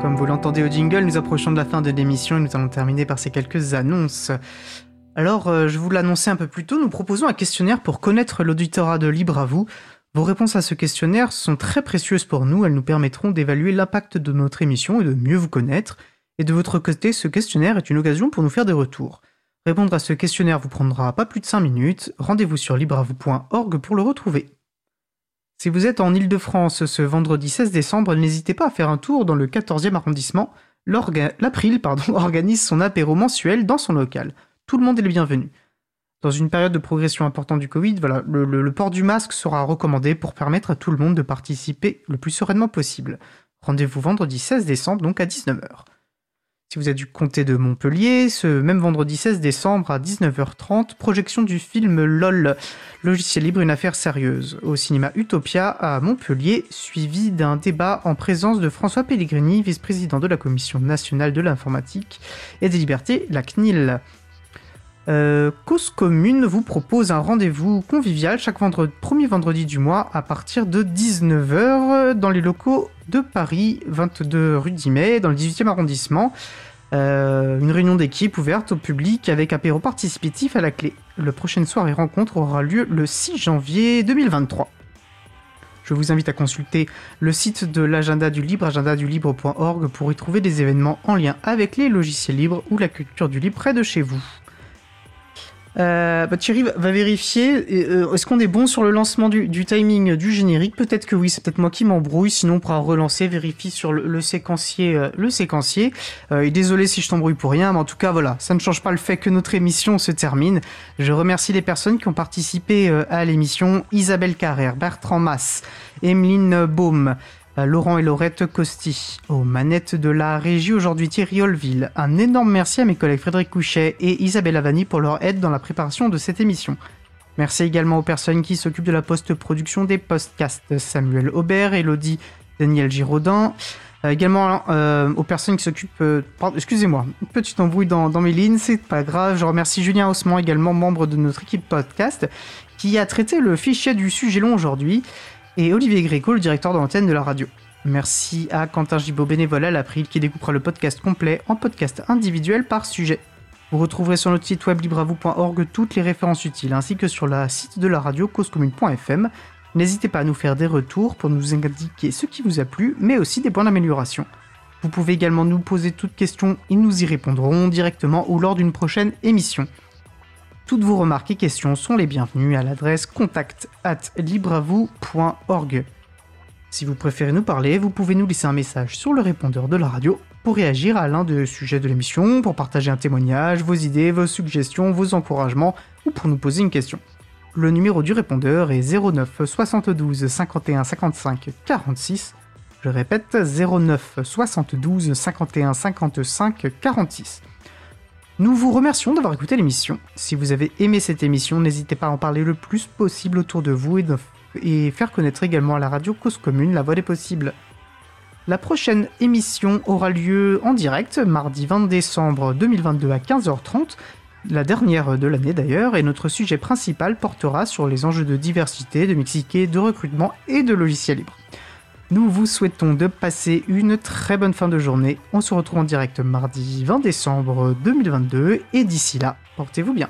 Comme vous l'entendez au jingle, nous approchons de la fin de l'émission et nous allons terminer par ces quelques annonces. Alors, euh, je vous l'annonçais un peu plus tôt, nous proposons un questionnaire pour connaître l'auditorat de Libre. Vos réponses à ce questionnaire sont très précieuses pour nous, elles nous permettront d'évaluer l'impact de notre émission et de mieux vous connaître. Et de votre côté, ce questionnaire est une occasion pour nous faire des retours. Répondre à ce questionnaire vous prendra pas plus de 5 minutes, rendez-vous sur libreavou.org pour le retrouver. Si vous êtes en Ile-de-France ce vendredi 16 décembre, n'hésitez pas à faire un tour dans le 14e arrondissement. L'April organise son apéro mensuel dans son local. Tout le monde est le bienvenu. Dans une période de progression importante du Covid, le, le port du masque sera recommandé pour permettre à tout le monde de participer le plus sereinement possible. Rendez-vous vendredi 16 décembre, donc à 19h. Si vous êtes du comté de Montpellier, ce même vendredi 16 décembre à 19h30, projection du film LOL, logiciel libre, une affaire sérieuse, au cinéma Utopia à Montpellier, suivi d'un débat en présence de François Pellegrini, vice-président de la Commission nationale de l'informatique et des libertés, la CNIL. Euh, Cause Commune vous propose un rendez-vous convivial chaque vendredi, premier vendredi du mois à partir de 19h dans les locaux de Paris, 22 rue d'Imay, dans le 18e arrondissement. Euh, une réunion d'équipe ouverte au public avec apéro participatif à la clé. La prochaine soirée rencontre aura lieu le 6 janvier 2023. Je vous invite à consulter le site de l'agenda du libre, agendadulibre.org, pour y trouver des événements en lien avec les logiciels libres ou la culture du libre près de chez vous. Euh, bah, Thierry va vérifier. Euh, est-ce qu'on est bon sur le lancement du, timing du générique? Peut-être que oui, c'est peut-être moi qui m'embrouille. Sinon, on pourra relancer, vérifier sur le, séquencier. Euh, le séquencier. et désolé si je t'embrouille pour rien, mais en tout cas, voilà, ça ne change pas le fait que notre émission se termine. Je remercie les personnes qui ont participé à l'émission Isabelle Carrère, Bertrand Mass, Emeline Baume, Laurent et Laurette Costi. Aux manettes de la régie aujourd'hui Thierry Olville. Un énorme merci à mes collègues Frédéric Couchet et Isabelle Avani pour leur aide dans la préparation de cette émission. Merci également aux personnes qui s'occupent de la post-production des podcasts. Samuel Aubert, Elodie, Daniel Giraudin. Euh, également euh, aux personnes qui s'occupent... Euh, excusez-moi, une petite embrouille dans, dans mes lignes, c'est pas grave. Je remercie Julien Haussmann, également membre de notre équipe podcast, qui a traité le fichier du sujet long aujourd'hui et Olivier Gréco, le directeur de l'antenne de la radio. Merci à Quentin Gibaud, bénévole à l'April, qui découpera le podcast complet en podcast individuel par sujet. Vous retrouverez sur notre site web libravou.org toutes les références utiles, ainsi que sur la site de la radio causecommune.fm. N'hésitez pas à nous faire des retours pour nous indiquer ce qui vous a plu, mais aussi des points d'amélioration. Vous pouvez également nous poser toutes questions et nous y répondrons directement ou lors d'une prochaine émission. Toutes vos remarques et questions sont les bienvenues à l'adresse contact at libravou.org. Si vous préférez nous parler, vous pouvez nous laisser un message sur le répondeur de la radio pour réagir à l'un des sujets de l'émission, pour partager un témoignage, vos idées, vos suggestions, vos encouragements ou pour nous poser une question. Le numéro du répondeur est 09 72 51 55 46. Je répète 09 72 51 55 46. Nous vous remercions d'avoir écouté l'émission. Si vous avez aimé cette émission, n'hésitez pas à en parler le plus possible autour de vous et, faire connaître également à la radio Cause Commune la voix des possibles. La prochaine émission aura lieu en direct mardi 20 décembre 2022 à 15h30, la dernière de l'année d'ailleurs, et notre sujet principal portera sur les enjeux de diversité, de mixité, de recrutement et de logiciels libres. Nous vous souhaitons de passer une très bonne fin de journée. On se retrouve en direct mardi 20 décembre 2022 et d'ici là, portez-vous bien.